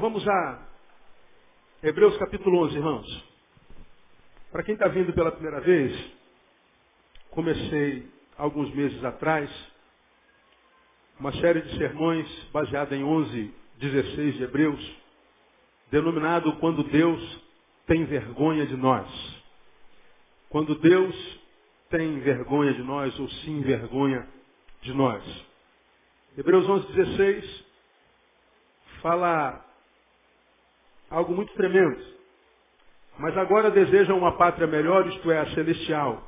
Vamos a Hebreus capítulo 11, irmãos. Para quem está vindo pela primeira vez, comecei alguns meses atrás uma série de sermões baseada em 11, 16 de Hebreus, denominado Quando Deus tem vergonha de nós. Quando Deus tem vergonha de nós ou se envergonha de nós. Hebreus 11, 16 fala algo muito tremendo. Mas agora desejam uma pátria melhor, isto é, a celestial.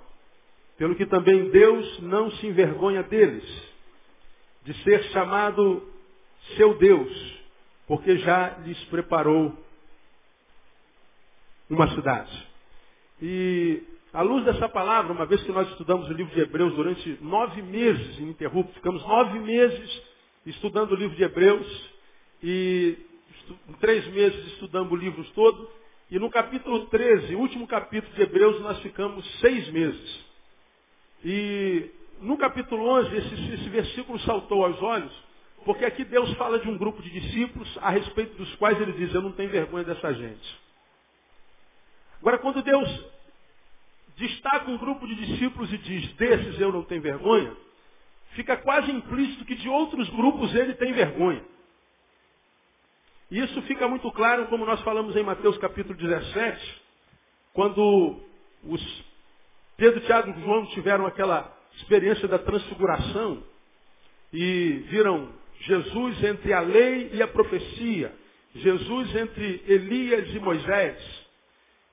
Pelo que também Deus não se envergonha deles, de ser chamado seu Deus, porque já lhes preparou uma cidade. E à luz dessa palavra, uma vez que nós estudamos o livro de Hebreus durante nove meses ininterruptos, ficamos nove meses estudando o livro de Hebreus, e em três meses estudamos o livro todo, e no capítulo 13, último capítulo de Hebreus, nós ficamos seis meses. E no capítulo 11, esse, esse versículo saltou aos olhos, porque aqui Deus fala de um grupo de discípulos a respeito dos quais ele diz, eu não tenho vergonha dessa gente. Agora, quando Deus destaca um grupo de discípulos e diz, desses eu não tenho vergonha, fica quase implícito que de outros grupos ele tem vergonha. Isso fica muito claro, como nós falamos em Mateus capítulo 17, quando os Pedro, Tiago e João tiveram aquela experiência da transfiguração e viram Jesus entre a lei e a profecia, Jesus entre Elias e Moisés.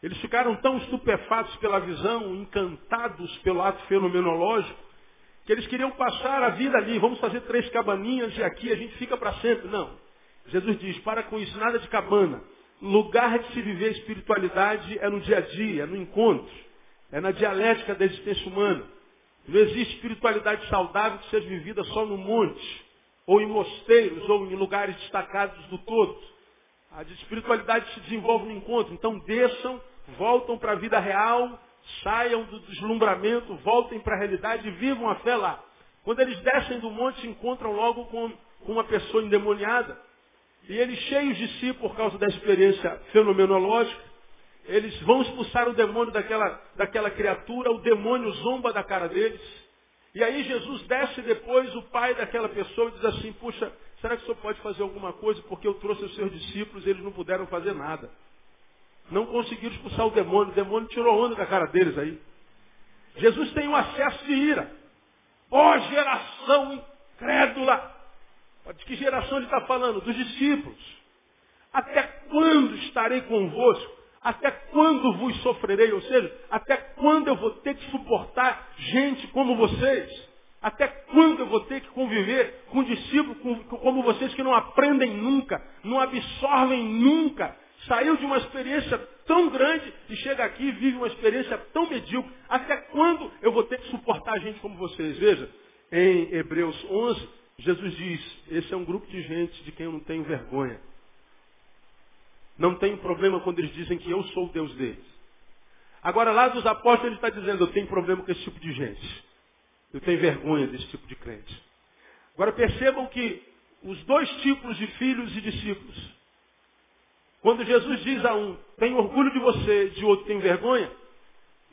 Eles ficaram tão estupefatos pela visão, encantados pelo ato fenomenológico, que eles queriam passar a vida ali. Vamos fazer três cabaninhas e aqui a gente fica para sempre. Não. Jesus diz, para com isso, nada de cabana. Lugar de se viver espiritualidade é no dia a dia, é no encontro, é na dialética da existência humana. Não existe espiritualidade saudável que seja vivida só no monte, ou em mosteiros, ou em lugares destacados do todo. A espiritualidade se desenvolve no encontro. Então desçam, voltam para a vida real, saiam do deslumbramento, voltem para a realidade e vivam a fé lá. Quando eles descem do monte, se encontram logo com uma pessoa endemoniada. E eles, cheios de si por causa da experiência fenomenológica, eles vão expulsar o demônio daquela, daquela criatura, o demônio zomba da cara deles. E aí Jesus desce depois, o pai daquela pessoa, diz assim, puxa, será que o senhor pode fazer alguma coisa? Porque eu trouxe os seus discípulos e eles não puderam fazer nada. Não conseguiram expulsar o demônio, o demônio tirou onda da cara deles aí. Jesus tem um acesso de ira. Ó oh, geração incrédula! De que geração ele está falando? Dos discípulos. Até quando estarei convosco? Até quando vos sofrerei? Ou seja, até quando eu vou ter que suportar gente como vocês? Até quando eu vou ter que conviver com discípulos como vocês que não aprendem nunca, não absorvem nunca? Saiu de uma experiência tão grande e chega aqui e vive uma experiência tão medíocre. Até quando eu vou ter que suportar gente como vocês? Veja, em Hebreus 11, Jesus diz, esse é um grupo de gente de quem eu não tenho vergonha. Não tenho problema quando eles dizem que eu sou o Deus deles. Agora lá dos apóstolos ele está dizendo, eu tenho problema com esse tipo de gente. Eu tenho vergonha desse tipo de crente. Agora percebam que os dois tipos de filhos e discípulos, quando Jesus diz a um, tenho orgulho de você, de outro, tenho vergonha,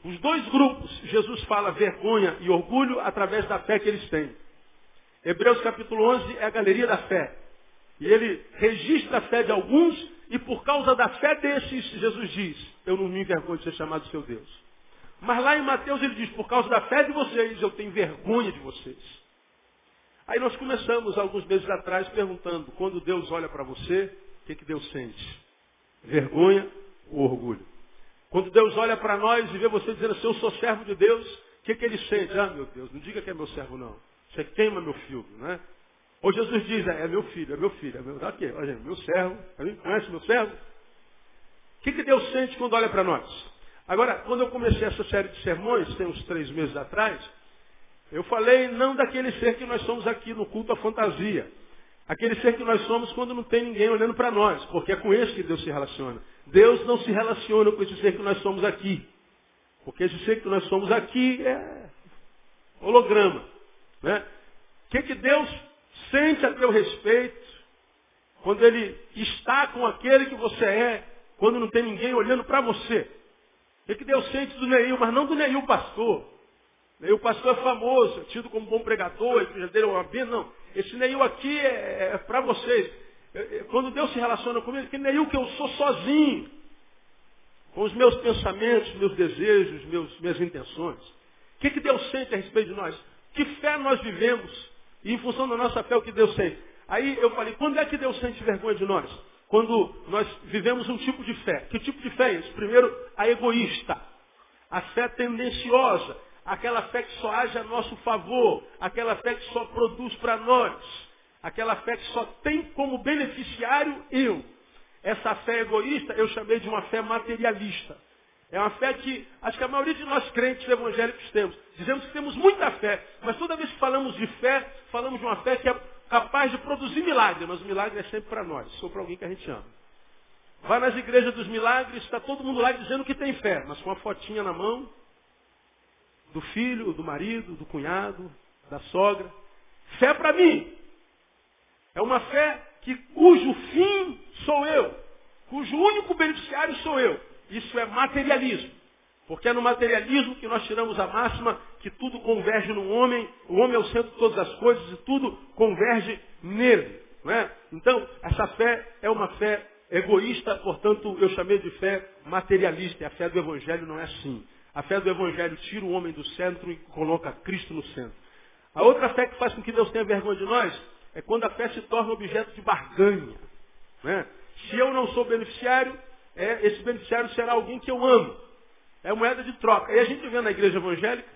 os dois grupos, Jesus fala vergonha e orgulho através da fé que eles têm. Hebreus capítulo 11 é a galeria da fé. E ele registra a fé de alguns e por causa da fé desses, Jesus diz, eu não me envergonho de ser chamado seu Deus. Mas lá em Mateus ele diz, por causa da fé de vocês, eu tenho vergonha de vocês. Aí nós começamos alguns meses atrás perguntando, quando Deus olha para você, o que, que Deus sente? Vergonha ou orgulho? Quando Deus olha para nós e vê você dizendo assim, eu sou servo de Deus, o que, que ele sente? Ah, meu Deus, não diga que é meu servo não. Você queima meu filho, né? Ou Jesus diz, é, é meu filho, é meu filho, é meu, tá aqui, olha, meu servo, conhece meu servo? O que, que Deus sente quando olha para nós? Agora, quando eu comecei essa série de sermões, tem uns três meses atrás, eu falei não daquele ser que nós somos aqui no culto à fantasia. Aquele ser que nós somos quando não tem ninguém olhando para nós, porque é com esse que Deus se relaciona. Deus não se relaciona com esse ser que nós somos aqui. Porque esse ser que nós somos aqui é holograma. Né? O que, que Deus sente a teu respeito quando ele está com aquele que você é, quando não tem ninguém olhando para você. O que Deus sente do Neil, mas não do Neil pastor. Neil pastor é famoso, tido como bom pregador, a dele é uma bem, não. Esse Neil aqui é, é para vocês. É, é, quando Deus se relaciona comigo, que Neil que eu sou sozinho. Com os meus pensamentos, meus desejos, meus, minhas intenções. O que, que Deus sente a respeito de nós? Que fé nós vivemos? E em função da nossa fé, o que Deus sente? Aí eu falei, quando é que Deus sente vergonha de nós? Quando nós vivemos um tipo de fé. Que tipo de fé é isso? Primeiro, a egoísta. A fé tendenciosa. Aquela fé que só age a nosso favor. Aquela fé que só produz para nós. Aquela fé que só tem como beneficiário eu. Essa fé egoísta eu chamei de uma fé materialista. É uma fé que acho que a maioria de nós crentes evangélicos temos. Dizemos que temos muita fé, mas toda vez que falamos de fé, falamos de uma fé que é capaz de produzir milagre, mas o milagre é sempre para nós, ou para alguém que a gente ama. Vai nas igrejas dos milagres, está todo mundo lá dizendo que tem fé, mas com uma fotinha na mão do filho, do marido, do cunhado, da sogra. Fé para mim é uma fé que cujo fim sou eu, cujo único beneficiário sou eu. Isso é materialismo. Porque é no materialismo que nós tiramos a máxima que tudo converge no homem, o homem é o centro de todas as coisas e tudo converge nele. Não é? Então, essa fé é uma fé egoísta, portanto, eu chamei de fé materialista. E a fé do Evangelho não é assim. A fé do Evangelho tira o homem do centro e coloca Cristo no centro. A outra fé que faz com que Deus tenha vergonha de nós é quando a fé se torna objeto de barganha. É? Se eu não sou beneficiário, é, esse beneficiário será alguém que eu amo. É moeda de troca. E a gente vê na igreja evangélica,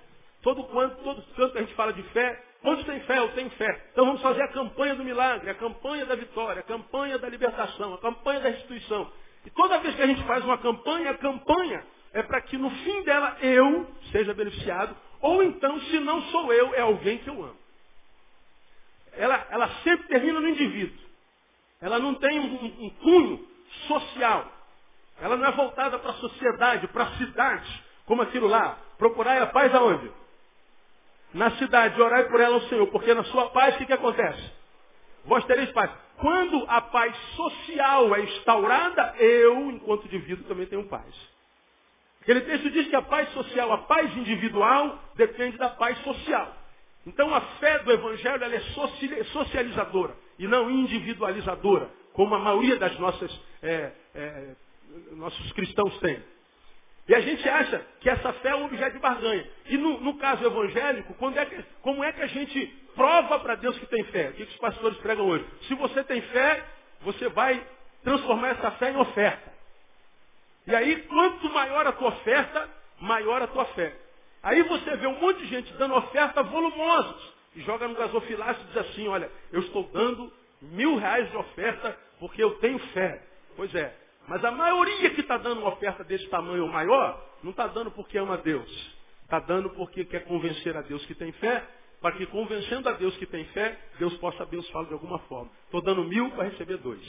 todo quanto, todo canto a gente fala de fé, onde tem fé, eu tenho fé. Então vamos fazer a campanha do milagre, a campanha da vitória, a campanha da libertação, a campanha da restituição. E toda vez que a gente faz uma campanha, a campanha é para que no fim dela eu seja beneficiado, ou então, se não sou eu, é alguém que eu amo. Ela, ela sempre termina no indivíduo. Ela não tem um, um cunho social. Ela não é voltada para a sociedade, para a cidade, como aquilo lá. Procurar a paz aonde? Na cidade, orai por ela ao Senhor, porque na sua paz o que, que acontece? Vós tereis paz. Quando a paz social é instaurada, eu, enquanto indivíduo, também tenho paz. Aquele texto diz que a paz social, a paz individual, depende da paz social. Então a fé do Evangelho ela é socializadora e não individualizadora, como a maioria das nossas é, é, nossos cristãos têm. E a gente acha que essa fé é um objeto de barganha. E no, no caso evangélico, é que, como é que a gente prova para Deus que tem fé? O que, que os pastores pregam hoje? Se você tem fé, você vai transformar essa fé em oferta. E aí, quanto maior a tua oferta, maior a tua fé. Aí você vê um monte de gente dando oferta volumosas. E joga no gasofilácio e diz assim, olha, eu estou dando mil reais de oferta porque eu tenho fé. Pois é, mas a maioria que está dando uma oferta desse tamanho ou maior, não está dando porque ama Deus. Está dando porque quer convencer a Deus que tem fé, para que convencendo a Deus que tem fé, Deus possa abençoá-lo de alguma forma. Estou dando mil para receber dois.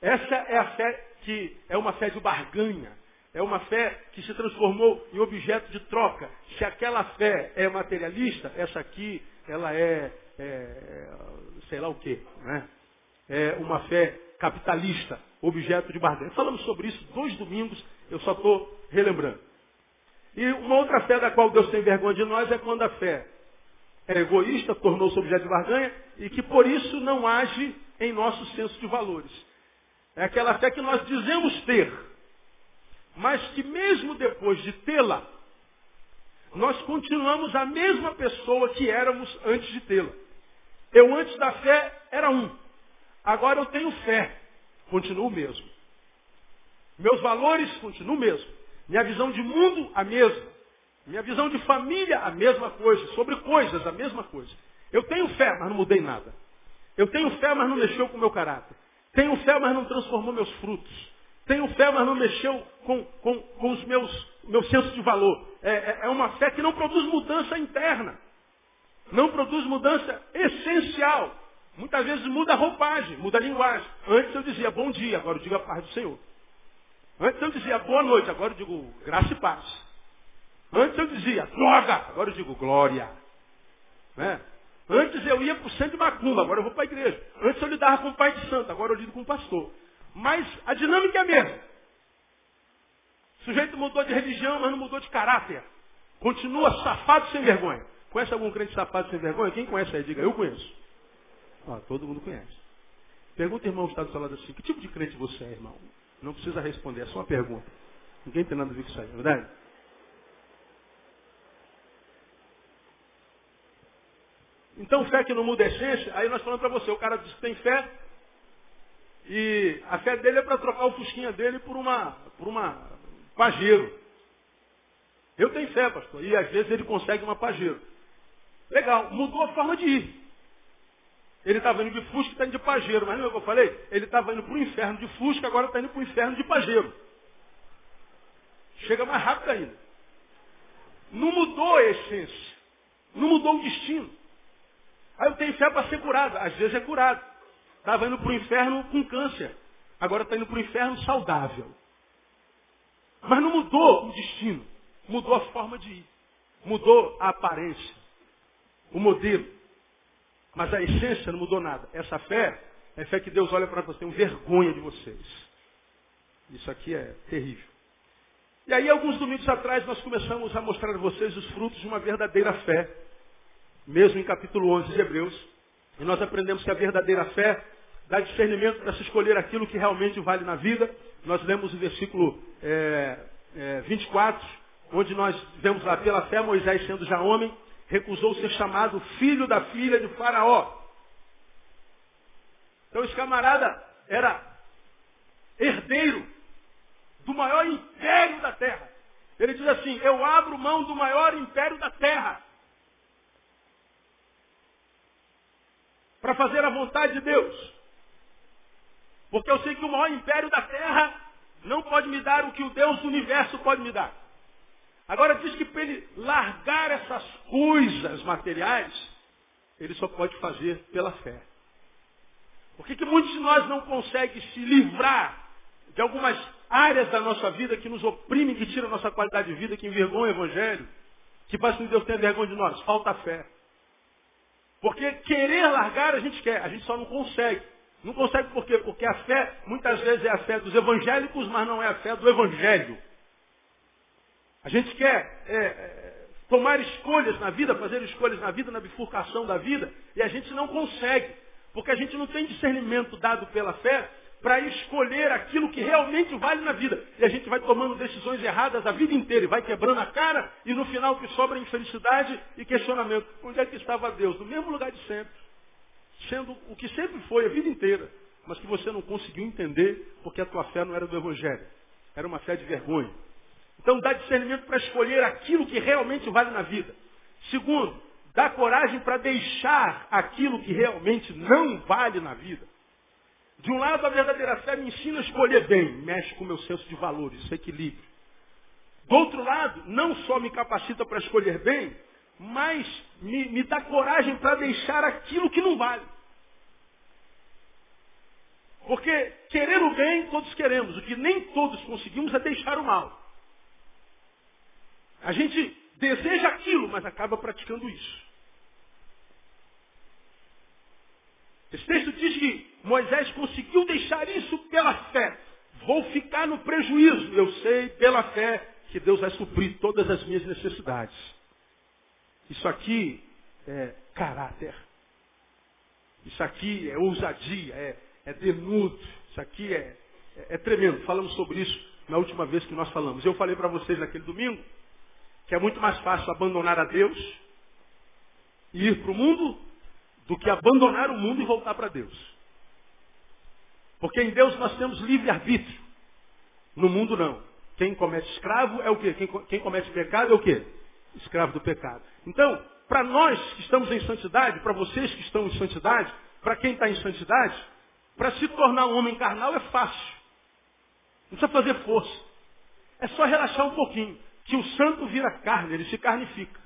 Essa é a fé que é uma fé de barganha. É uma fé que se transformou em objeto de troca. Se aquela fé é materialista, essa aqui, ela é, é sei lá o quê. Né? É uma fé capitalista objeto de barganha. Falamos sobre isso dois domingos, eu só estou relembrando. E uma outra fé da qual Deus tem vergonha de nós é quando a fé é egoísta, tornou-se objeto de barganha, e que por isso não age em nosso senso de valores. É aquela fé que nós dizemos ter, mas que mesmo depois de tê-la, nós continuamos a mesma pessoa que éramos antes de tê-la. Eu antes da fé era um. Agora eu tenho fé continua o mesmo. Meus valores continuam o mesmo. Minha visão de mundo, a mesma. Minha visão de família, a mesma coisa. Sobre coisas, a mesma coisa. Eu tenho fé, mas não mudei nada. Eu tenho fé, mas não mexeu com o meu caráter. Tenho fé, mas não transformou meus frutos. Tenho fé, mas não mexeu com, com, com os meus, meu senso de valor. É, é, é uma fé que não produz mudança interna. Não produz mudança essencial. Muitas vezes muda a roupagem, muda a linguagem. Antes eu dizia bom dia, agora eu digo a paz do Senhor. Antes eu dizia boa noite, agora eu digo graça e paz. Antes eu dizia droga, agora eu digo glória. Né? Antes eu ia para o centro de macumba, agora eu vou para a igreja. Antes eu lidava com o pai de santo, agora eu lido com o pastor. Mas a dinâmica é a mesma. O sujeito mudou de religião, mas não mudou de caráter. Continua safado sem vergonha. Conhece algum crente safado sem vergonha? Quem conhece aí? Diga, eu conheço. Todo mundo conhece. Pergunta, irmão, que está do seu lado assim, que tipo de crente você é, irmão? Não precisa responder, é só uma pergunta. Ninguém tem nada a ver com isso aí, não é verdade? Então, fé que não muda a essência, aí nós falamos para você, o cara diz que tem fé, e a fé dele é para trocar o fusquinha dele por uma, por uma pajeiro. Eu tenho fé, pastor, e às vezes ele consegue uma pajeiro. Legal, mudou a forma de ir. Ele estava indo de Fusca e está indo de Pajeiro. Mas não é o que eu falei? Ele estava indo para o inferno de Fusca, agora está indo para o inferno de Pajeiro. Chega mais rápido ainda. Não mudou a essência. Não mudou o destino. Aí eu tenho fé para ser curado. Às vezes é curado. Estava indo para o inferno com câncer. Agora está indo para o inferno saudável. Mas não mudou o destino. Mudou a forma de ir. Mudou a aparência. O modelo. Mas a essência não mudou nada. Essa fé é fé que Deus olha para você, tem vergonha de vocês. Isso aqui é terrível. E aí, alguns domingos atrás, nós começamos a mostrar a vocês os frutos de uma verdadeira fé. Mesmo em capítulo 11 de Hebreus. E nós aprendemos que a verdadeira fé dá discernimento para se escolher aquilo que realmente vale na vida. Nós lemos o versículo é, é, 24, onde nós vemos lá, pela fé, Moisés sendo já homem, recusou ser chamado filho da filha de Faraó. Então esse camarada era herdeiro do maior império da terra. Ele diz assim, eu abro mão do maior império da terra. Para fazer a vontade de Deus. Porque eu sei que o maior império da terra não pode me dar o que o Deus do universo pode me dar. Agora diz que para ele largar essas coisas materiais, ele só pode fazer pela fé. Por que, que muitos de nós não conseguem se livrar de algumas áreas da nossa vida que nos oprimem, que tiram a nossa qualidade de vida, que envergonham o Evangelho, que faz com que Deus tenha vergonha de nós? Falta fé. Porque querer largar a gente quer, a gente só não consegue. Não consegue por quê? Porque a fé, muitas vezes, é a fé dos evangélicos, mas não é a fé do Evangelho. A gente quer é, é, tomar escolhas na vida, fazer escolhas na vida, na bifurcação da vida, e a gente não consegue, porque a gente não tem discernimento dado pela fé para escolher aquilo que realmente vale na vida. E a gente vai tomando decisões erradas a vida inteira, e vai quebrando a cara, e no final o que sobra é infelicidade e questionamento. Onde é que estava Deus? No mesmo lugar de sempre. Sendo o que sempre foi a vida inteira, mas que você não conseguiu entender porque a tua fé não era do Evangelho. Era uma fé de vergonha. Então dá discernimento para escolher aquilo que realmente vale na vida. Segundo, dá coragem para deixar aquilo que realmente não vale na vida. De um lado, a verdadeira fé me ensina a escolher bem, mexe com o meu senso de valores, equilíbrio. Do outro lado, não só me capacita para escolher bem, mas me, me dá coragem para deixar aquilo que não vale. Porque querer o bem, todos queremos. O que nem todos conseguimos é deixar o mal. A gente deseja aquilo, mas acaba praticando isso. Esse texto diz que Moisés conseguiu deixar isso pela fé. Vou ficar no prejuízo. Eu sei pela fé que Deus vai suprir todas as minhas necessidades. Isso aqui é caráter. Isso aqui é ousadia, é, é denudo. Isso aqui é, é, é tremendo. Falamos sobre isso na última vez que nós falamos. Eu falei para vocês naquele domingo que é muito mais fácil abandonar a Deus e ir para o mundo do que abandonar o mundo e voltar para Deus. Porque em Deus nós temos livre-arbítrio. No mundo não. Quem comete escravo é o quê? Quem, quem comete pecado é o quê? Escravo do pecado. Então, para nós que estamos em santidade, para vocês que estão em santidade, para quem está em santidade, para se tornar um homem carnal é fácil. Não precisa fazer força. É só relaxar um pouquinho santo vira carne, ele se carnifica.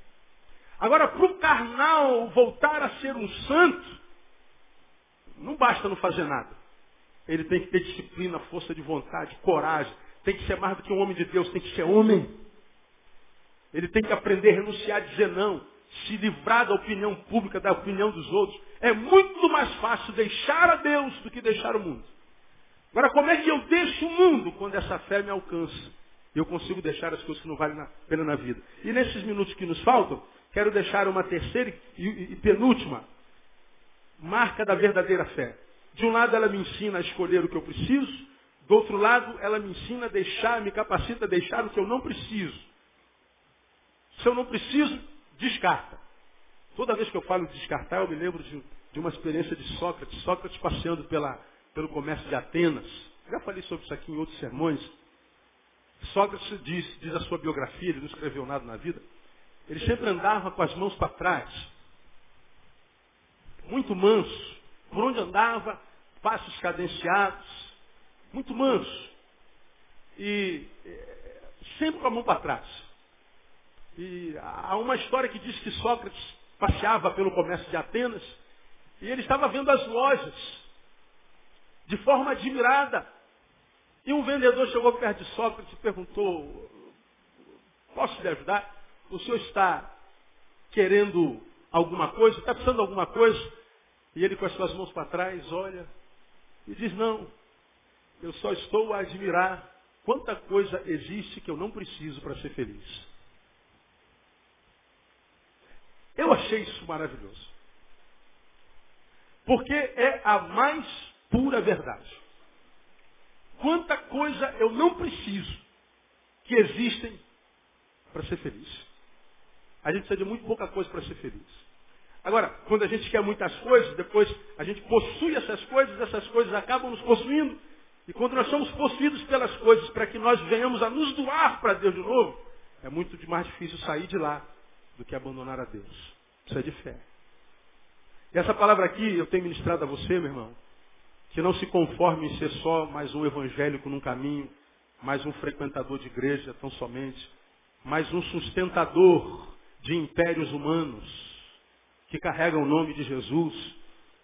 Agora, para o carnal voltar a ser um santo, não basta não fazer nada. Ele tem que ter disciplina, força de vontade, coragem. Tem que ser mais do que um homem de Deus, tem que ser homem. Ele tem que aprender a renunciar, a dizer não. se livrar da opinião pública, da opinião dos outros. É muito mais fácil deixar a Deus do que deixar o mundo. Agora, como é que eu deixo o mundo quando essa fé me alcança? Eu consigo deixar as coisas que não valem a pena na vida. E nesses minutos que nos faltam, quero deixar uma terceira e penúltima marca da verdadeira fé. De um lado, ela me ensina a escolher o que eu preciso. Do outro lado, ela me ensina a deixar, me capacita a deixar o que eu não preciso. Se eu não preciso, descarta. Toda vez que eu falo de descartar, eu me lembro de, de uma experiência de Sócrates. Sócrates passeando pela, pelo comércio de Atenas. Já falei sobre isso aqui em outros sermões. Sócrates diz, diz a sua biografia, ele não escreveu nada na vida. Ele sempre andava com as mãos para trás. Muito manso. Por onde andava, passos cadenciados. Muito manso. E é, sempre com a mão para trás. E há uma história que diz que Sócrates passeava pelo comércio de Atenas e ele estava vendo as lojas de forma admirada. E um vendedor chegou perto de Sócrates e perguntou, posso lhe ajudar? O senhor está querendo alguma coisa? Está precisando de alguma coisa? E ele com as suas mãos para trás olha e diz, não, eu só estou a admirar quanta coisa existe que eu não preciso para ser feliz. Eu achei isso maravilhoso. Porque é a mais pura verdade. Quanta coisa eu não preciso que existem para ser feliz. A gente precisa de muito pouca coisa para ser feliz. Agora, quando a gente quer muitas coisas, depois a gente possui essas coisas, essas coisas acabam nos possuindo. E quando nós somos possuídos pelas coisas para que nós venhamos a nos doar para Deus de novo, é muito mais difícil sair de lá do que abandonar a Deus. Isso é de fé. E essa palavra aqui eu tenho ministrado a você, meu irmão, que não se conforme em ser só mais um evangélico num caminho, mais um frequentador de igreja tão somente, mais um sustentador de impérios humanos que carregam o nome de Jesus.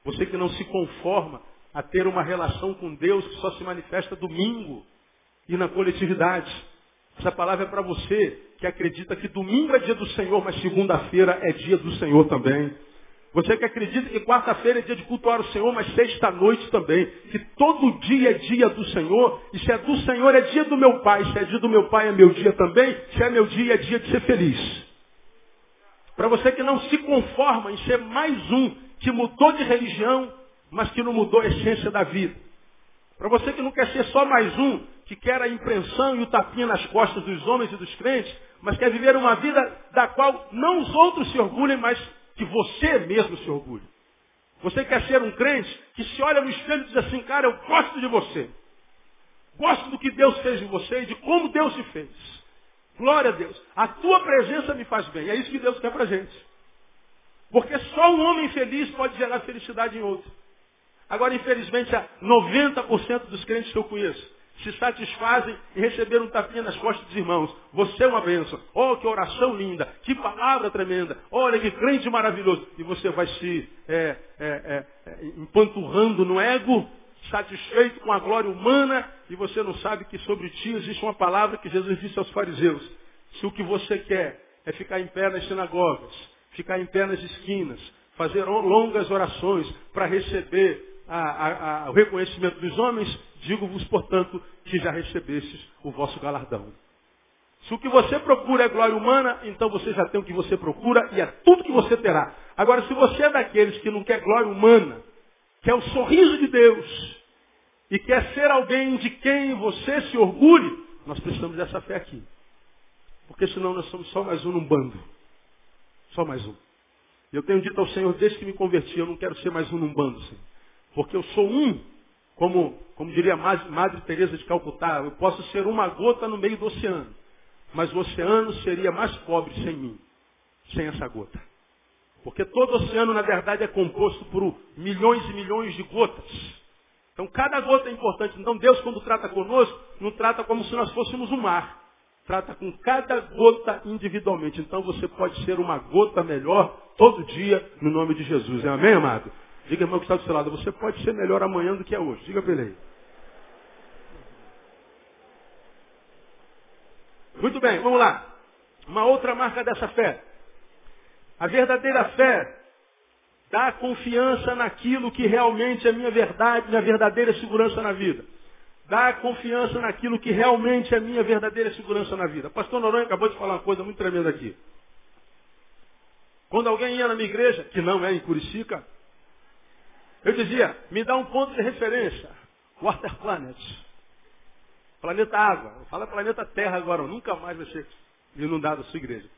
Você que não se conforma a ter uma relação com Deus que só se manifesta domingo e na coletividade. Essa palavra é para você que acredita que domingo é dia do Senhor, mas segunda-feira é dia do Senhor também. Você que acredita que quarta-feira é dia de cultuar o Senhor, mas sexta-noite também. Que todo dia é dia do Senhor. E se é do Senhor, é dia do meu Pai. Se é dia do meu Pai, é meu dia também. Se é meu dia, é dia de ser feliz. Para você que não se conforma em ser mais um que mudou de religião, mas que não mudou a essência da vida. Para você que não quer ser só mais um que quer a impressão e o tapinha nas costas dos homens e dos crentes, mas quer viver uma vida da qual não os outros se orgulhem, mas que você mesmo se orgulhe. Você quer ser um crente que se olha no espelho e diz assim, cara, eu gosto de você. Gosto do que Deus fez em você e de como Deus te fez. Glória a Deus. A tua presença me faz bem. É isso que Deus quer pra gente. Porque só um homem feliz pode gerar felicidade em outro. Agora, infelizmente, 90% dos crentes que eu conheço se satisfazem em receber um tapinha nas costas dos irmãos. Você é uma bênção. Oh, que oração linda. Que palavra tremenda. Olha que crente maravilhoso. E você vai se é, é, é, é, empanturrando no ego, satisfeito com a glória humana, e você não sabe que sobre ti existe uma palavra que Jesus disse aos fariseus. Se o que você quer é ficar em pé nas sinagogas, ficar em pé nas esquinas, fazer longas orações para receber a, a, a, o reconhecimento dos homens, digo-vos, portanto, que já recebestes o vosso galardão. Se o que você procura é glória humana, então você já tem o que você procura e é tudo que você terá. Agora, se você é daqueles que não quer glória humana, quer o sorriso de Deus e quer ser alguém de quem você se orgulhe, nós precisamos dessa fé aqui. Porque senão nós somos só mais um num bando. Só mais um. Eu tenho dito ao Senhor, desde que me converti, eu não quero ser mais um num bando, Senhor. Porque eu sou um, como, como diria Madre, Teresa de Calcutá, eu posso ser uma gota no meio do oceano. Mas o oceano seria mais pobre sem mim, sem essa gota. Porque todo oceano, na verdade, é composto por milhões e milhões de gotas. Então, cada gota é importante. Então, Deus, quando trata conosco, não trata como se nós fôssemos um mar. Trata com cada gota individualmente. Então, você pode ser uma gota melhor todo dia, no nome de Jesus. Amém, amado? Diga, irmão, que está do seu lado, você pode ser melhor amanhã do que é hoje. Diga para ele aí. Muito bem, vamos lá. Uma outra marca dessa fé. A verdadeira fé dá confiança naquilo que realmente é minha verdade, minha verdadeira segurança na vida. Dá confiança naquilo que realmente é minha verdadeira segurança na vida. Pastor Noronha acabou de falar uma coisa muito tremenda aqui. Quando alguém ia na minha igreja, que não é em Curicica, eu dizia, me dá um ponto de referência. Water Planet. Planeta Água. Fala planeta Terra agora, nunca mais vai ser inundado a sua igreja.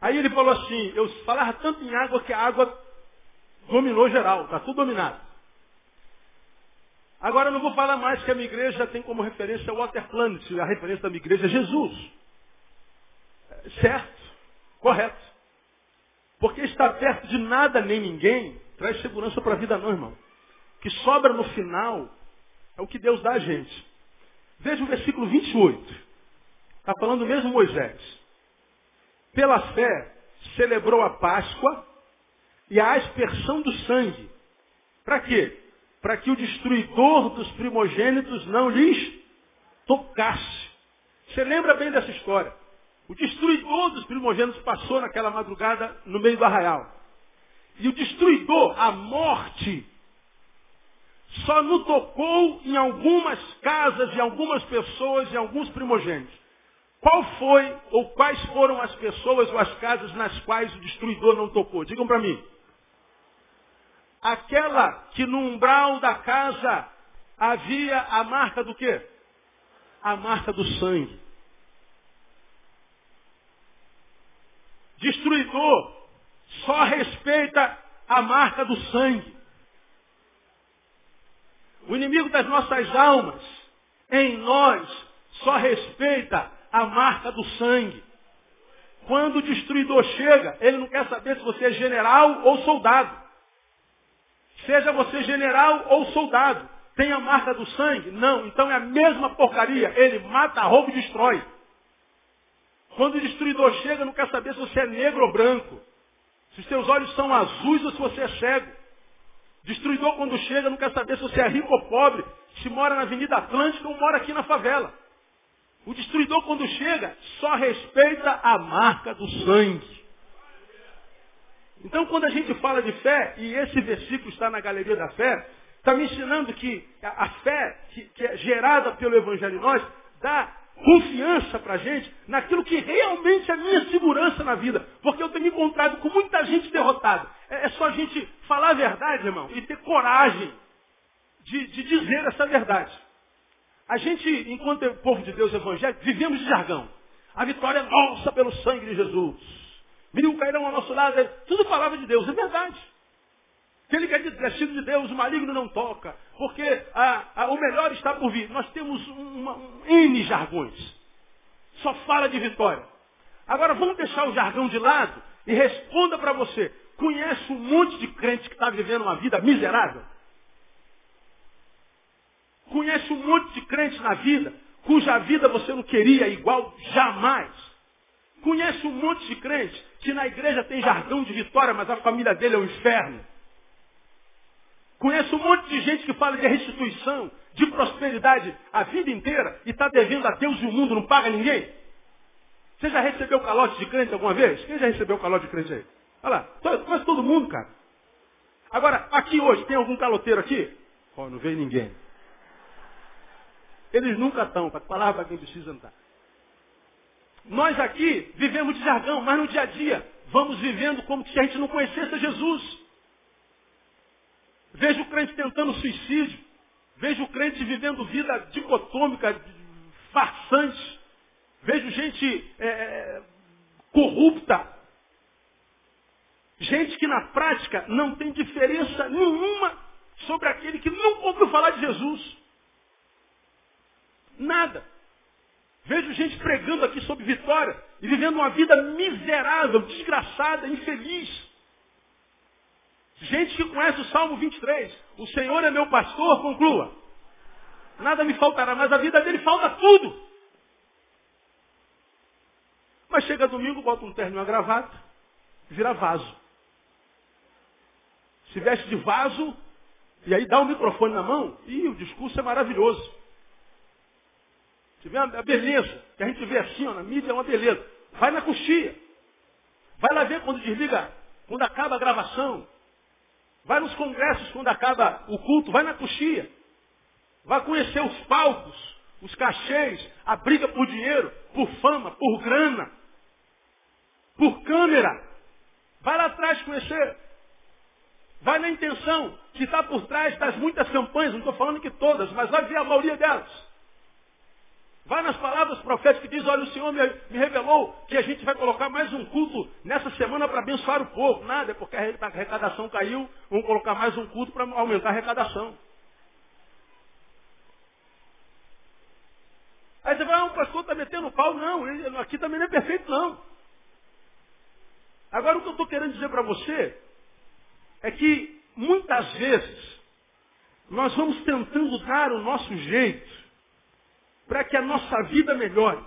Aí ele falou assim, eu falava tanto em água que a água dominou geral, está tudo dominado. Agora eu não vou falar mais que a minha igreja tem como referência o Water Planet, a referência da minha igreja é Jesus. Certo, correto. Porque estar perto de nada nem ninguém traz segurança para a vida não, irmão. O que sobra no final é o que Deus dá a gente. Veja o versículo 28. Está falando mesmo Moisés. Pela fé, celebrou a Páscoa e a aspersão do sangue. Para quê? Para que o destruidor dos primogênitos não lhes tocasse. Você lembra bem dessa história? O destruidor dos primogênitos passou naquela madrugada no meio do arraial. E o destruidor, a morte, só não tocou em algumas casas, em algumas pessoas, em alguns primogênitos. Qual foi ou quais foram as pessoas ou as casas nas quais o destruidor não tocou? Digam para mim. Aquela que no umbral da casa havia a marca do quê? A marca do sangue. Destruidor só respeita a marca do sangue. O inimigo das nossas almas, em nós, só respeita a marca do sangue. Quando o destruidor chega, ele não quer saber se você é general ou soldado. Seja você general ou soldado. Tem a marca do sangue? Não. Então é a mesma porcaria. Ele mata, rouba e destrói. Quando o destruidor chega, não quer saber se você é negro ou branco. Se os seus olhos são azuis ou se você é cego. Destruidor, quando chega, não quer saber se você é rico ou pobre, se mora na Avenida Atlântica ou mora aqui na favela. O destruidor, quando chega, só respeita a marca do sangue. Então, quando a gente fala de fé, e esse versículo está na galeria da fé, está me ensinando que a fé que, que é gerada pelo Evangelho em nós dá confiança para a gente naquilo que realmente é minha segurança na vida. Porque eu tenho me encontrado com muita gente derrotada. É, é só a gente falar a verdade, irmão, e ter coragem de, de dizer essa verdade. A gente, enquanto é povo de Deus evangélico, vivemos de jargão. A vitória é nossa pelo sangue de Jesus. Mil cairão ao nosso lado. É tudo palavra de Deus, é verdade. Que ele quer dizer, é de Deus, o maligno não toca. Porque a, a, o melhor está por vir. Nós temos uma, um N jargões. Só fala de vitória. Agora vamos deixar o jargão de lado e responda para você. Conhece um monte de crente que está vivendo uma vida miserável? Conhece um monte de crente na vida cuja vida você não queria igual jamais? Conhece um monte de crente que na igreja tem jargão de vitória, mas a família dele é o um inferno? Conheço um monte de gente que fala de restituição, de prosperidade a vida inteira e está devendo a Deus e o mundo, não paga ninguém. Você já recebeu calote de crente alguma vez? Quem já recebeu calote de crente aí? Olha lá, quase todo mundo, cara. Agora, aqui hoje, tem algum caloteiro aqui? Oh, não veio ninguém. Eles nunca estão, para falar para quem precisa tá. Nós aqui vivemos de jargão, mas no dia a dia vamos vivendo como se a gente não conhecesse Jesus. Vejo o crente tentando suicídio. Vejo o crente vivendo vida dicotômica, farsante. Vejo gente é, é, corrupta. Gente que na prática não tem diferença nenhuma sobre aquele que nunca ouviu falar de Jesus. Nada. Vejo gente pregando aqui sobre vitória e vivendo uma vida miserável, desgraçada, infeliz. Gente que conhece o Salmo 23. O Senhor é meu pastor, conclua. Nada me faltará, mas a vida dele falta tudo. Mas chega domingo, bota um terno e uma gravata, vira vaso. Se veste de vaso, e aí dá o um microfone na mão, e o discurso é maravilhoso. Você vê a beleza, que a gente vê assim ó, na mídia, é uma beleza. Vai na coxia. Vai lá ver quando desliga, quando acaba a gravação. Vai nos congressos quando acaba o culto. Vai na coxia. Vai conhecer os palcos, os cachês, a briga por dinheiro, por fama, por grana, por câmera. Vai lá atrás conhecer. Vai na intenção que está por trás das muitas campanhas, não estou falando que todas, mas vai ver a maioria delas. Vai nas palavras proféticas que diz, olha, o Senhor me, me, revelou que a gente vai colocar mais um culto nessa semana para abençoar o povo. Nada, é porque a arrecadação caiu, vamos colocar mais um culto para aumentar a arrecadação. Aí você vai, ah, o pastor está metendo pau. Não, aqui também não é perfeito, não. Agora o que eu estou querendo dizer para você é que muitas vezes nós vamos tentando dar o nosso jeito para que a nossa vida melhore.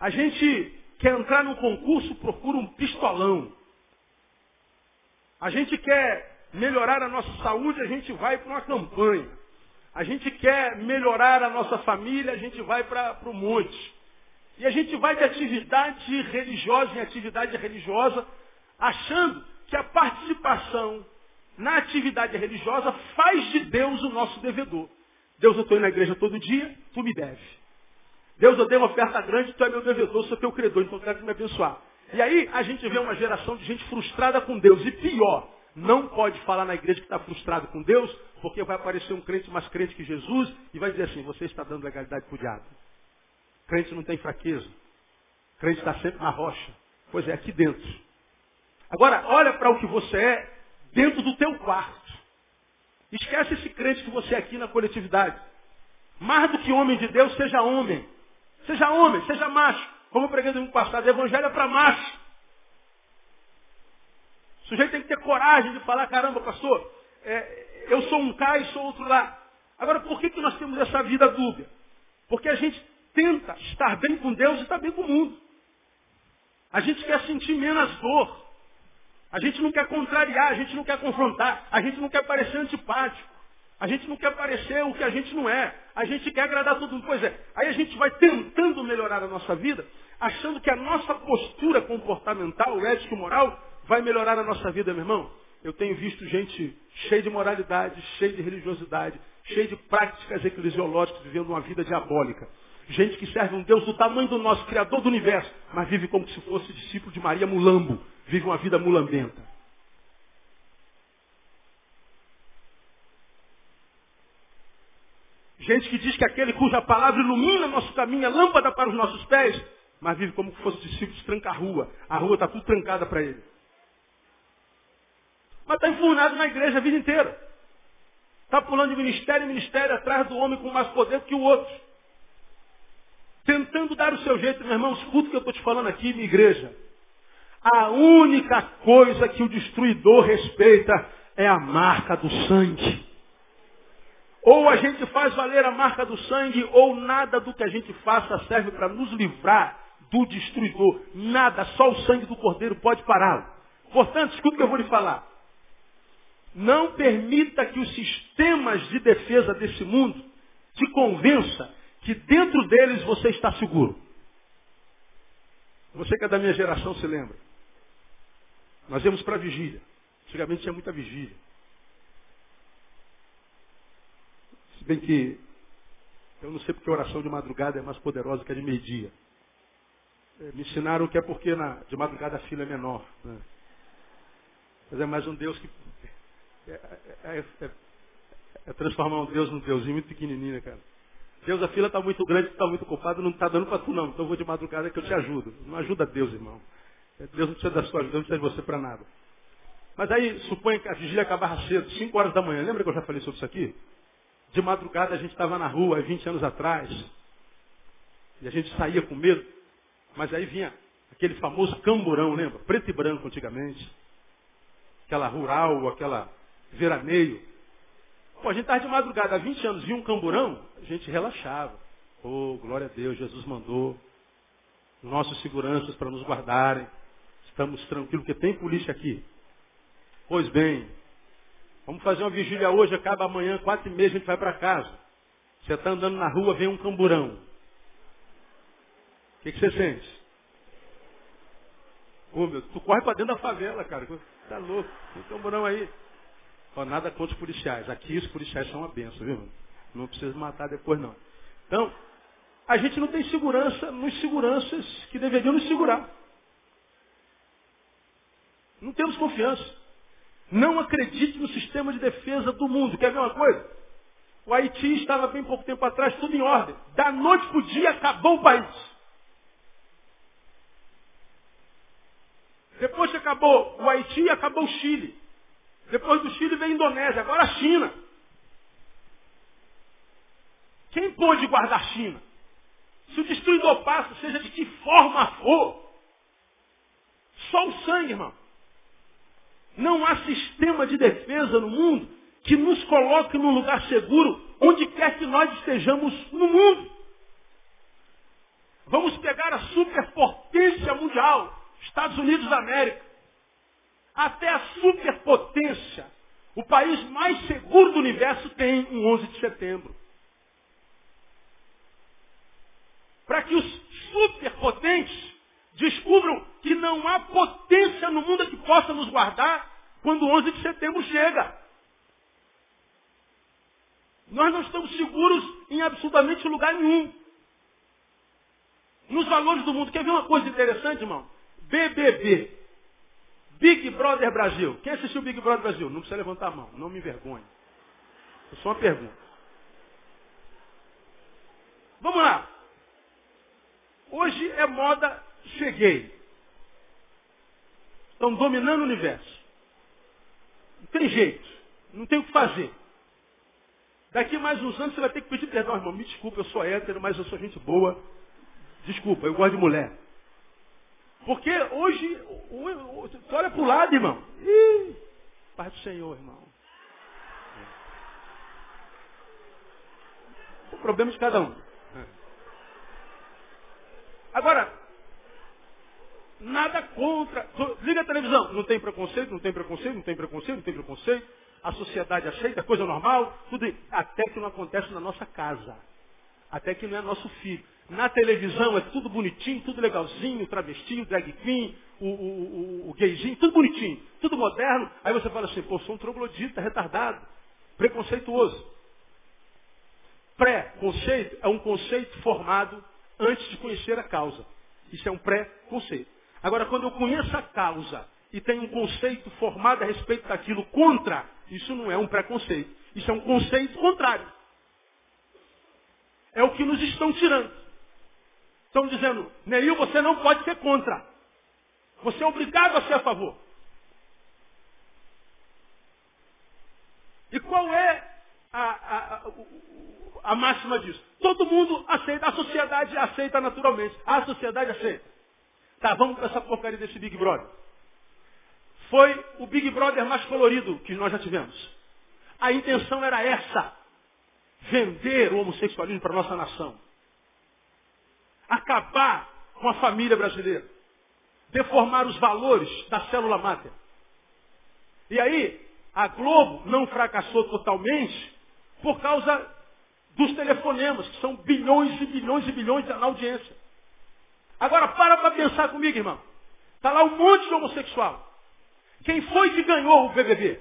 A gente quer entrar no concurso, procura um pistolão. A gente quer melhorar a nossa saúde, a gente vai para uma campanha. A gente quer melhorar a nossa família, a gente vai para o monte. E a gente vai de atividade religiosa em atividade religiosa, achando que a participação na atividade religiosa faz de Deus o nosso devedor. Deus, eu estou na igreja todo dia, tu me deve. Deus, eu dei uma oferta grande, tu é meu devedor, sou teu credor, então eu quero me abençoar. E aí a gente vê uma geração de gente frustrada com Deus. E pior, não pode falar na igreja que está frustrado com Deus, porque vai aparecer um crente mais crente que Jesus e vai dizer assim, você está dando legalidade para o diabo. Crente não tem fraqueza. Crente está sempre na rocha. Pois é, aqui dentro. Agora, olha para o que você é dentro do teu quarto. Esquece esse crente que você é aqui na coletividade. Mais do que homem de Deus, seja homem. Seja homem, seja macho. Como eu preguei no passado, evangelho é para macho. O sujeito tem que ter coragem de falar, caramba, pastor, é, eu sou um cá e sou outro lá. Agora, por que, que nós temos essa vida dúbia? Porque a gente tenta estar bem com Deus e estar bem com o mundo. A gente quer sentir menos dor. A gente não quer contrariar, a gente não quer confrontar, a gente não quer parecer antipático. A gente não quer parecer o que a gente não é. A gente quer agradar todo mundo. Pois é, aí a gente vai tentando melhorar a nossa vida, achando que a nossa postura comportamental, ética e moral vai melhorar a nossa vida, meu irmão. Eu tenho visto gente cheia de moralidade, cheia de religiosidade, cheia de práticas eclesiológicas, vivendo uma vida diabólica. Gente que serve um Deus do tamanho do nosso Criador do universo, mas vive como se fosse discípulo de Maria Mulambo. Vive uma vida mulambenta. Gente que diz que aquele cuja palavra ilumina nosso caminho, é lâmpada para os nossos pés, mas vive como se fosse discípulo de tranca a rua. A rua está tudo trancada para ele. Mas está enfurnado na igreja a vida inteira. Está pulando de ministério em ministério atrás do homem com mais poder que o outro tentando dar o seu jeito, meu irmão, escuta o que eu estou te falando aqui, minha igreja. A única coisa que o destruidor respeita é a marca do sangue. Ou a gente faz valer a marca do sangue, ou nada do que a gente faça serve para nos livrar do destruidor. Nada, só o sangue do cordeiro pode pará-lo. Portanto, escuta o que eu vou lhe falar. Não permita que os sistemas de defesa desse mundo te convença que dentro deles você está seguro. Você que é da minha geração se lembra. Nós íamos para a vigília. Antigamente tinha muita vigília. Se bem que eu não sei porque a oração de madrugada é mais poderosa que a de meio-dia. É, me ensinaram que é porque na, de madrugada a fila é menor. Né? Mas é mais um Deus que. É, é, é, é transformar um Deus num Deusinho muito pequenininho, né, cara? Deus, a fila está muito grande, está muito ocupado, não está dando para tu não. Então eu vou de madrugada que eu te ajudo. Não ajuda Deus, irmão. Deus não precisa da sua ajuda, não precisa de você para nada. Mas aí, suponha que a vigília acabava cedo, 5 horas da manhã. Lembra que eu já falei sobre isso aqui? De madrugada a gente estava na rua, há 20 anos atrás. E a gente saía com medo. Mas aí vinha aquele famoso camburão, lembra? Preto e branco antigamente. Aquela rural, aquela veraneio. Pô, a gente estava de madrugada há 20 anos, vinha um camburão, a gente relaxava. Oh, glória a Deus, Jesus mandou nossos seguranças para nos guardarem. Estamos tranquilos, porque tem polícia aqui. Pois bem, vamos fazer uma vigília hoje, acaba amanhã, quatro e meia, a gente vai para casa. Você está andando na rua, vem um camburão. O que, que você sente? Ô, meu, tu corre para dentro da favela, cara. Tá louco. Então, morão aí. Ó, nada contra os policiais. Aqui os policiais são uma benção, viu? Não precisa matar depois, não. Então, a gente não tem segurança nos seguranças que deveriam nos segurar. Não temos confiança. Não acredite no sistema de defesa do mundo. Quer ver uma coisa? O Haiti estava bem pouco tempo atrás, tudo em ordem. Da noite para o dia acabou o país. Depois que acabou o Haiti, acabou o Chile. Depois do Chile veio a Indonésia, agora a China. Quem pôde guardar a China? Se o destruidor passa, seja de que forma for, só o sangue, irmão. Não há sistema de defesa no mundo que nos coloque num lugar seguro onde quer que nós estejamos no mundo. Vamos pegar a superpotência mundial, Estados Unidos da América, até a superpotência, o país mais seguro do universo tem um 11 de setembro. Para que os superpotentes descubram que não há potência no mundo que possa nos guardar quando o 11 de setembro chega. Nós não estamos seguros em absolutamente lugar nenhum. Nos valores do mundo. Quer ver uma coisa interessante, irmão? BBB. Big Brother Brasil. Quem assistiu Big Brother Brasil? Não precisa levantar a mão. Não me envergonhe. É só uma pergunta. Vamos lá. Hoje é moda cheguei. Estão dominando o universo. Não tem jeito. Não tem o que fazer. Daqui mais uns anos você vai ter que pedir perdão, irmão. Me desculpa, eu sou hétero, mas eu sou gente boa. Desculpa, eu gosto de mulher. Porque hoje, olha para o lado, irmão. Ih, do Senhor, irmão. O problema de cada um. Agora, nada contra. Liga a televisão. Não tem preconceito, não tem preconceito, não tem preconceito, não tem preconceito. A sociedade aceita, coisa normal, tudo. Até que não acontece na nossa casa. Até que não é nosso filho. Na televisão é tudo bonitinho, tudo legalzinho, travestinho, drag queen, o, o, o, o gayzinho, tudo bonitinho, tudo moderno. Aí você fala assim, pô, sou um troglodita, retardado, preconceituoso. Pré-conceito é um conceito formado antes de conhecer a causa. Isso é um pré-conceito. Agora, quando eu conheço a causa e tenho um conceito formado a respeito daquilo contra, isso não é um preconceito. Isso é um conceito contrário. É o que nos estão tirando. Estão dizendo, Neil, você não pode ser contra. Você é obrigado a ser a favor. E qual é a, a, a, a máxima disso? Todo mundo aceita, a sociedade aceita naturalmente. A sociedade aceita. Tá, vamos para essa porcaria desse Big Brother. Foi o Big Brother mais colorido que nós já tivemos. A intenção era essa. Vender o homossexualismo para a nossa nação acabar com a família brasileira, deformar os valores da célula máter. E aí, a Globo não fracassou totalmente por causa dos telefonemas, que são bilhões e bilhões e bilhões na audiência. Agora, para para pensar comigo, irmão. Está lá um monte de homossexual. Quem foi que ganhou o BBB?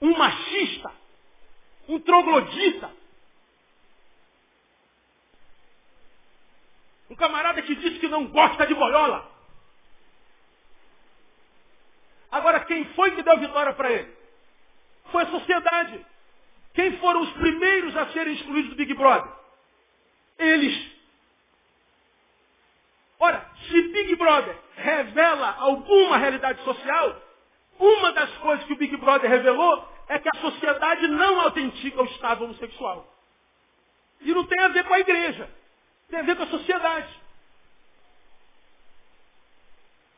Um machista, um troglodita, Um camarada que disse que não gosta de boiola. Agora, quem foi que deu vitória para ele? Foi a sociedade. Quem foram os primeiros a serem excluídos do Big Brother? Eles. Ora, se Big Brother revela alguma realidade social, uma das coisas que o Big Brother revelou é que a sociedade não autentica o estado homossexual. E não tem a ver com a igreja. Tem a ver com a sociedade.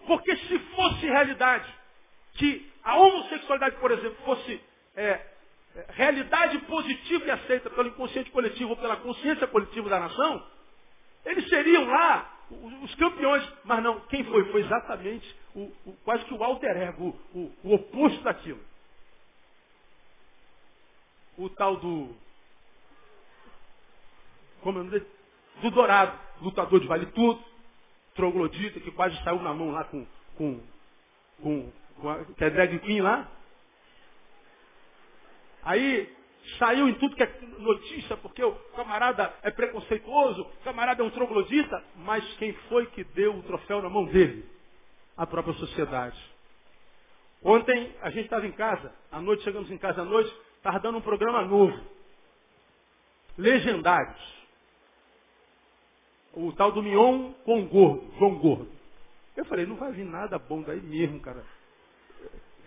Porque se fosse realidade que a homossexualidade, por exemplo, fosse é, é, realidade positiva e aceita pelo inconsciente coletivo ou pela consciência coletiva da nação, eles seriam lá campeões. Mas não, quem foi? Foi exatamente o, o, quase que o alter ego, o, o oposto daquilo. O tal do. Como não do Dourado, lutador de vale tudo, troglodita, que quase saiu na mão lá com com, com, com a, que é drag queen lá. Aí saiu em tudo que é notícia, porque o camarada é preconceituoso, o camarada é um troglodita, mas quem foi que deu o troféu na mão dele? A própria sociedade. Ontem a gente estava em casa, à noite chegamos em casa à noite, estava dando um programa novo. Legendários. O tal do Mion com o Gordo, João Gordo. Eu falei, não vai vir nada bom daí mesmo, cara.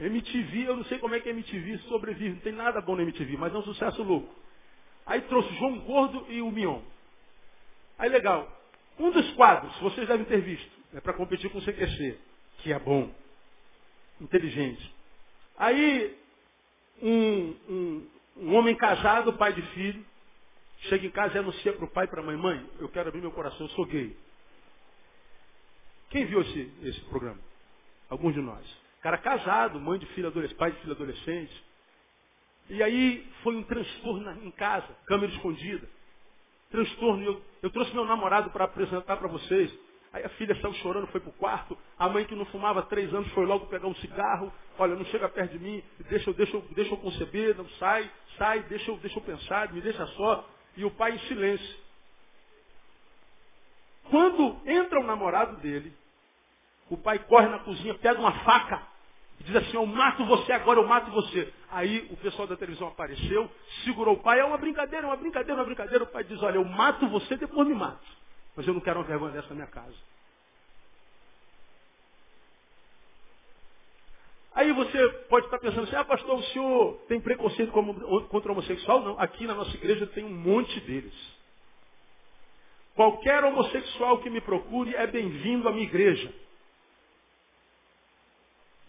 MTV, eu não sei como é que a MTV sobrevive, não tem nada bom na MTV, mas é um sucesso louco. Aí trouxe João Gordo e o Mion. Aí legal. Um dos quadros, vocês devem ter visto, é para competir com o CQC, que é bom, inteligente. Aí, um, um, um homem casado, pai de filho, chega em casa e anuncia para o pai e para a mãe, mãe, eu quero abrir meu coração, eu sou gay. Quem viu esse, esse programa? Alguns de nós. Cara casado, mãe de filho adolescente, pai de filho adolescente. E aí foi um transtorno em casa, câmera escondida. Transtorno. Eu, eu trouxe meu namorado para apresentar para vocês. Aí a filha saiu chorando, foi para o quarto. A mãe que não fumava há três anos foi logo pegar um cigarro. Olha, não chega perto de mim, deixa, deixa, deixa eu conceber, não sai, sai, deixa eu, deixa eu pensar, me deixa só. E o pai em silêncio. Quando entra o namorado dele, o pai corre na cozinha, pega uma faca e diz assim, eu mato você agora, eu mato você. Aí o pessoal da televisão apareceu, segurou o pai, é uma brincadeira, uma brincadeira, uma brincadeira. O pai diz, olha, eu mato você, depois me mato. Mas eu não quero uma vergonha dessa na minha casa. Aí você pode estar pensando assim, ah pastor, o senhor tem preconceito contra o homossexual? Não, aqui na nossa igreja tem um monte deles. Qualquer homossexual que me procure é bem-vindo à minha igreja.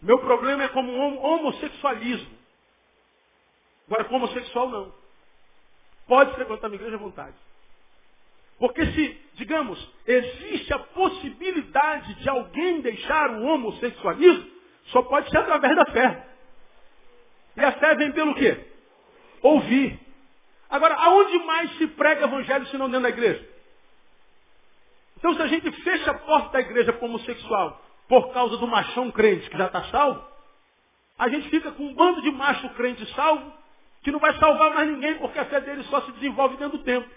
Meu problema é como homossexualismo. Agora, com homossexual, não. Pode frequentar a igreja à vontade. Porque se, digamos, existe a possibilidade de alguém deixar o homossexualismo, só pode ser através da fé. E a fé vem pelo quê? Ouvir. Agora, aonde mais se prega evangelho se não dentro da igreja? Então, se a gente fecha a porta da igreja para homossexual por causa do machão crente que já está salvo, a gente fica com um bando de macho crente salvo que não vai salvar mais ninguém porque a fé dele só se desenvolve dentro do tempo.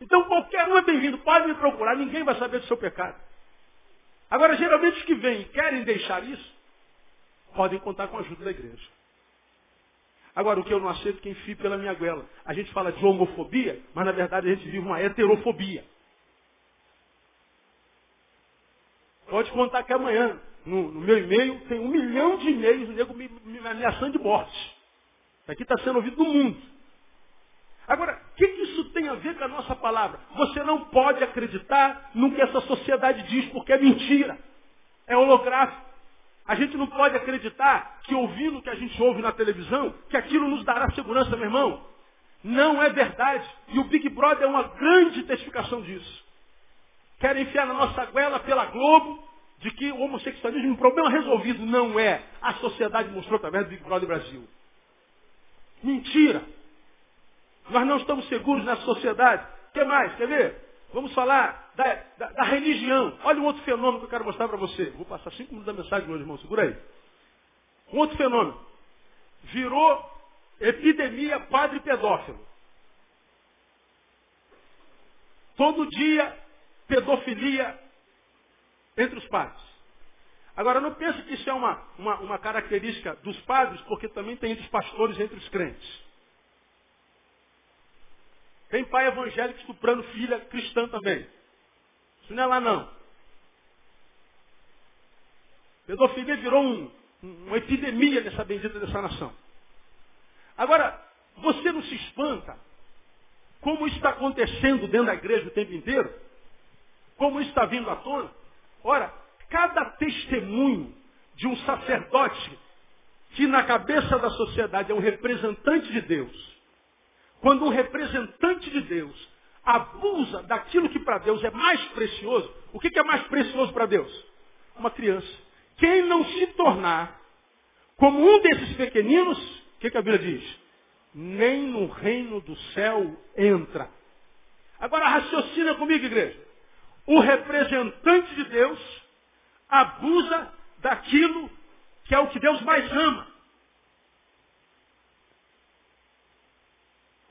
Então qualquer um é bem-vindo, pode me procurar, ninguém vai saber do seu pecado. Agora, geralmente os que vêm e querem deixar isso, podem contar com a ajuda da igreja. Agora, o que eu não aceito é que enfie pela minha goela. A gente fala de homofobia, mas na verdade a gente vive uma heterofobia. Pode contar que amanhã, no, no meu e-mail, tem um milhão de e-mails, o nego me, me ameaçando de morte. Isso aqui está sendo ouvido no mundo. Agora, o que, que isso tem a ver com a nossa palavra? Você não pode acreditar no que essa sociedade diz, porque é mentira. É holográfico. A gente não pode acreditar que ouvindo o que a gente ouve na televisão, que aquilo nos dará segurança, meu irmão. Não é verdade. E o Big Brother é uma grande testificação disso querem enfiar na nossa goela pela Globo de que o homossexualismo é um problema resolvido. Não é. A sociedade mostrou através do Big Brother Brasil. Mentira. Nós não estamos seguros nessa sociedade. O que mais? Quer ver? Vamos falar da, da, da, religião. Olha um outro fenômeno que eu quero mostrar para você. Vou passar cinco minutos da mensagem hoje, irmão. Segura aí. Um outro fenômeno. Virou epidemia padre pedófilo. Todo dia pedofilia entre os padres. Agora, não pense que isso é uma, uma, uma característica dos padres, porque também tem entre os pastores entre os crentes. Tem pai evangélico estuprando filha cristã também. Isso não é lá não. Pedofilia virou um, uma epidemia nessa bendita dessa nação. Agora, você não se espanta como isso está acontecendo dentro da igreja o tempo inteiro? Como isso está vindo à tona? Ora, cada testemunho de um sacerdote que na cabeça da sociedade é um representante de Deus, quando um representante de Deus abusa daquilo que para Deus é mais precioso, o que, é mais precioso para Deus? Uma criança. Quem não se tornar como um desses pequeninos, o que, que a Bíblia diz? Nem no reino do céu entra. Agora raciocina comigo, igreja o representante de Deus abusa daquilo que é o que Deus mais ama.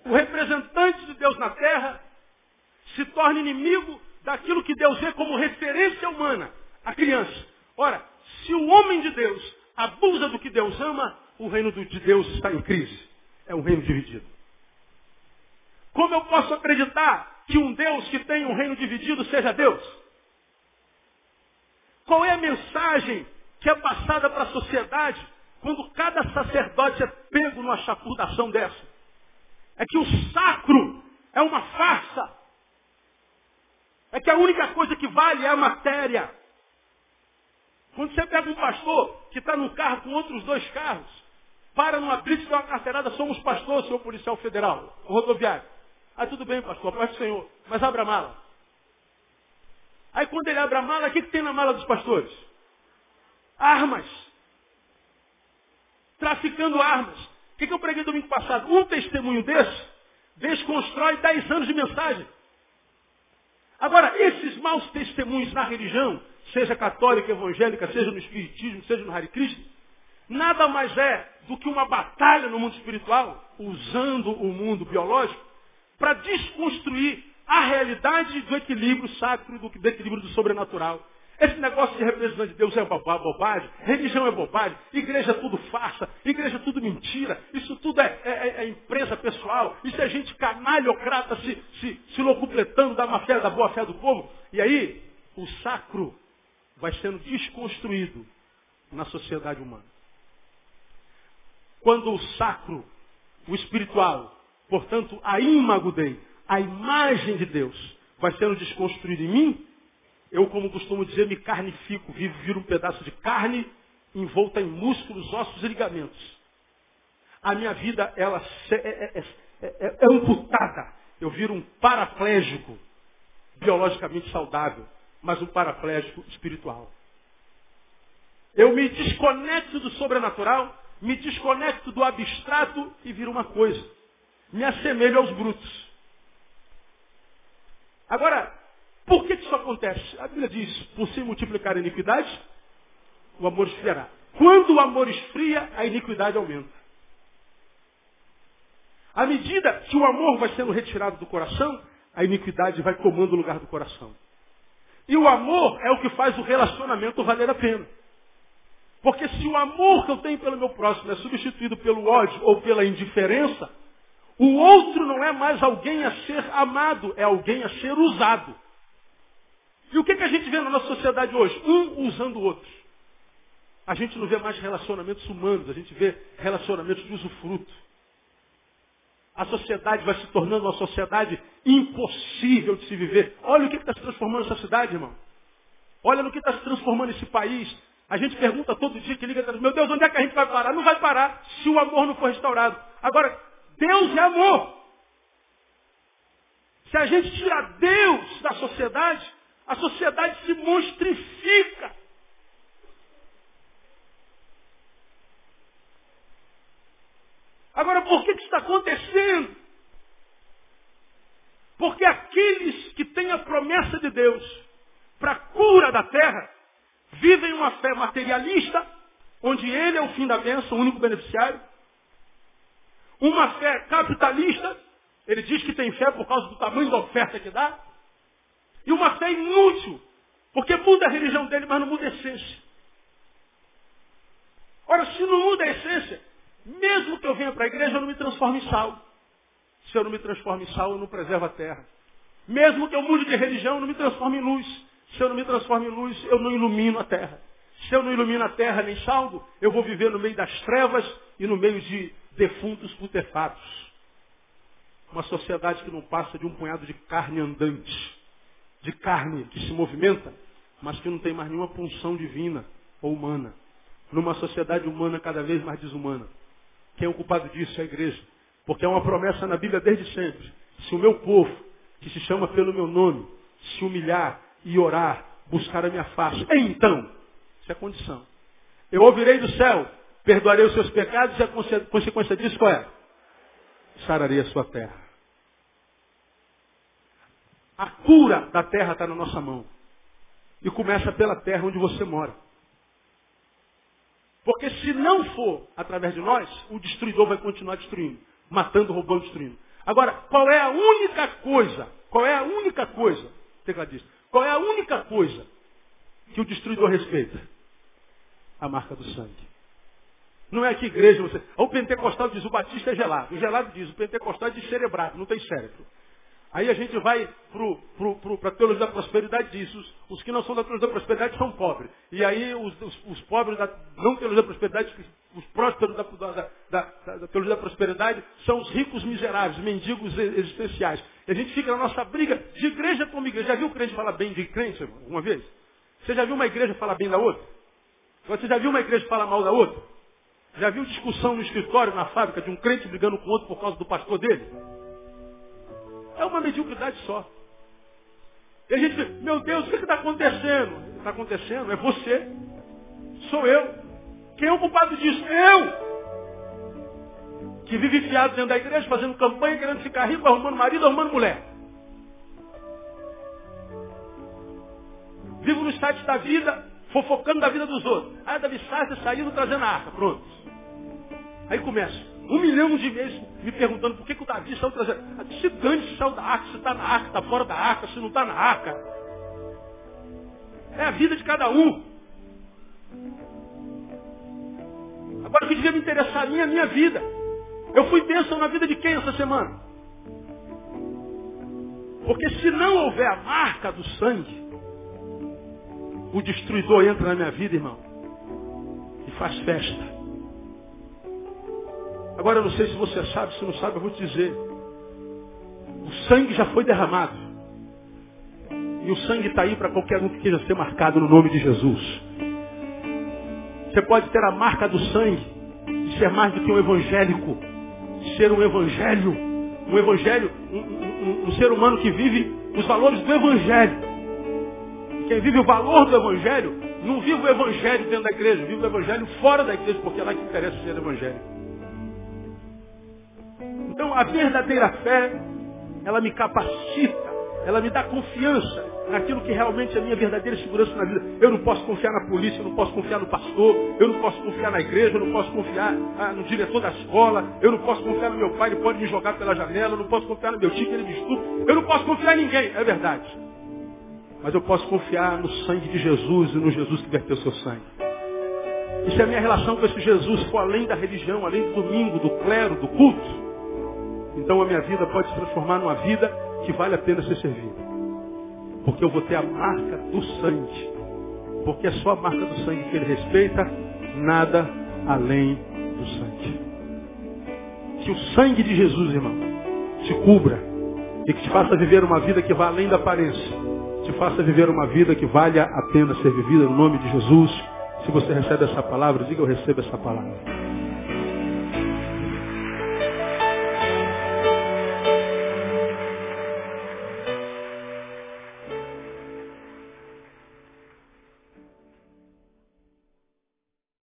O representante de Deus na terra se torna inimigo daquilo que Deus vê como referência humana, a criança. Ora, se o homem de Deus abusa do que Deus ama, o reino de Deus está em crise. É um reino dividido. Como eu posso acreditar que um Deus que tem um reino dividido seja Deus? Qual é a mensagem que é passada para a sociedade quando cada sacerdote é pego numa chapurdação dessa? É que o sacro é uma farsa. É que a única coisa que vale é a matéria. Quando você pega um pastor que está num carro com outros dois carros, para numa blitz dá uma carteirada, somos pastores, senhor policial federal, rodoviário. Ah, tudo bem, pastor, paz do Senhor, mas abra a mala. Aí quando ele abre a mala, o que, que tem na mala dos pastores? Armas. Traficando armas. O que, que eu preguei domingo passado? Um testemunho desse desconstrói 10 anos de mensagem. Agora, esses maus testemunhos na religião, seja católica, evangélica, seja no espiritismo, seja no Hare Krishna, nada mais é do que uma batalha no mundo espiritual, usando o mundo biológico, para desconstruir a realidade do equilíbrio sacro, do, do equilíbrio do sobrenatural. Esse negócio de representante de Deus é bobagem, religião é bobagem, igreja é tudo farsa, igreja é tudo mentira, isso tudo é, é, é, é empresa pessoal, isso é gente canalhocrata se, se, se locupletando da má fé, da boa fé do povo. E aí, o sacro vai sendo desconstruído na sociedade humana. Quando o sacro, o espiritual, portanto, a imagudei, a imagem de Deus, vai sendo desconstruído em mim, eu, como costumo dizer, me carnifico, vivo, viro um pedaço de carne envolta em músculos, ossos e ligamentos. A minha vida, ela é, é, é, é amputada. Eu viro um paraplégico, biologicamente saudável, mas um paraplégico espiritual. Eu me desconecto do sobrenatural, me desconecto do abstrato e viro uma coisa. Me assemelho aos brutos. Agora, por que, isso acontece? A Bíblia diz, por se multiplicar a iniquidade, o amor esfriará. Quando o amor esfria, a iniquidade aumenta. À medida que o amor vai sendo retirado do coração, a iniquidade vai tomando o lugar do coração. E o amor é o que faz o relacionamento valer a pena. Porque se o amor que eu tenho pelo meu próximo é substituído pelo ódio ou pela indiferença, o outro não é mais alguém a ser amado, é alguém a ser usado. E o que, que a gente vê na nossa sociedade hoje? Um usando o outro. A gente não vê mais relacionamentos humanos, a gente vê relacionamentos de usufruto. A sociedade vai se tornando uma sociedade impossível de se viver. Olha o que está se transformando essa cidade, irmão. Olha no que está se transformando esse país. A gente pergunta todo dia que liga, meu Deus, onde é que a gente vai parar? Não vai parar se o amor não for restaurado. Agora, Deus é amor. Se a gente tira Deus da sociedade, a sociedade se monstrifica. Agora, por que isso está acontecendo? Porque aqueles que têm a promessa de Deus para a cura da terra, vivem uma fé materialista, onde ele é o fim da bênção, o único beneficiário. Uma fé capitalista, ele diz que tem fé por causa do tamanho da oferta que dá. E uma fé inútil, porque muda a religião dele, mas não muda a essência. Ora, se não muda a essência, mesmo que eu venha para a igreja, eu não me transformo em sal. Se eu não me transformo em sal, eu não preservo a terra. Mesmo que eu mude de religião, eu não me transformo em luz. Se eu não me transformo em luz, eu não ilumino a terra. Se eu não ilumino a terra nem saldo, eu vou viver no meio das trevas e no meio de defuntos putefatos. Uma sociedade que não passa de um punhado de carne andante de carne que se movimenta, mas que não tem mais nenhuma punção divina ou humana. Numa sociedade humana cada vez mais desumana. Quem é o culpado disso é a igreja. Porque é uma promessa na Bíblia desde sempre. Se o meu povo, que se chama pelo meu nome, se humilhar e orar, buscar a minha face, então, isso é condição. Eu ouvirei do céu, perdoarei os seus pecados e a consequência disso qual é? Sararei a sua terra. A cura da terra está na nossa mão. E começa pela terra onde você mora. Porque se não for através de nós, o destruidor vai continuar destruindo, matando, roubando, destruindo. Agora, qual é a única coisa? Qual é a única coisa? Tecladista. Qual é a única coisa que o destruidor respeita? A marca do sangue. Não é que igreja você. O pentecostal diz o batista é gelado. O gelado diz o pentecostal é descerebrado, não tem cérebro. Aí a gente vai para a teologia da prosperidade diz, os, os, que não são da teologia da prosperidade são pobres. E aí os, os, os pobres da não teologia da prosperidade, os prósperos da, da, da, da, teologia da prosperidade, são os ricos miseráveis, mendigos existenciais. E a gente fica na nossa briga de igreja como igreja. Já viu o crente falar bem de crente uma vez? Você já viu uma igreja falar bem da outra? Você já viu uma igreja falar mal da outra? Já viu discussão no escritório, na fábrica, de um crente brigando com outro por causa do pastor dele? É uma mediocridade só. E a gente diz, meu Deus, o que está acontecendo? Está acontecendo? É você. Sou eu. Quem é o culpado disso? Eu! Que vive fiado dentro da igreja, fazendo campanha, querendo ficar rico, arrumando marido, arrumando mulher. Vivo no site da vida, fofocando da vida dos outros. Ah, Davi Sassi saindo trazendo a arca. Pronto. Aí começa. Um milhão de vezes me perguntando por que, que o Davi saiu trazendo. Ah, se dane se saiu da arca, se está na arca, está fora da arca, se não está na arca. É a vida de cada um. Agora o que devia me interessar a mim é a minha vida. Eu fui bênção na vida de quem essa semana? Porque se não houver a marca do sangue, o destruidor entra na minha vida, irmão, e faz festa. Agora eu não sei se você sabe, se não sabe, eu vou te dizer. O sangue já foi derramado. E o sangue está aí para qualquer um que queira ser marcado no nome de Jesus. Você pode ter a marca do sangue e ser mais do que um evangélico. Ser um evangelho. Um evangelho, um, um, um ser humano que vive os valores do evangelho. Quem vive o valor do evangelho, não vive o evangelho dentro da igreja, vive o evangelho fora da igreja, porque é lá que interessa ser evangelho. Então a verdadeira fé, ela me capacita, ela me dá confiança naquilo que realmente é a minha verdadeira segurança na vida. Eu não posso confiar na polícia, eu não posso confiar no pastor, eu não posso confiar na igreja, eu não posso confiar ah, no diretor da escola, eu não posso confiar no meu pai, ele pode me jogar pela janela, eu não posso confiar no meu tio, ele me estupra, eu não posso confiar em ninguém, é verdade. Mas eu posso confiar no sangue de Jesus e no Jesus que verteu seu sangue. E se a minha relação com esse Jesus for além da religião, além do domingo, do clero, do culto, então a minha vida pode se transformar numa vida que vale a pena ser servida. Porque eu vou ter a marca do sangue. Porque é só a marca do sangue que ele respeita, nada além do sangue. Que o sangue de Jesus, irmão, te cubra e que te faça viver uma vida que vá além da aparência. Te faça viver uma vida que valha a pena ser vivida no nome de Jesus. Se você recebe essa palavra, diga eu recebo essa palavra.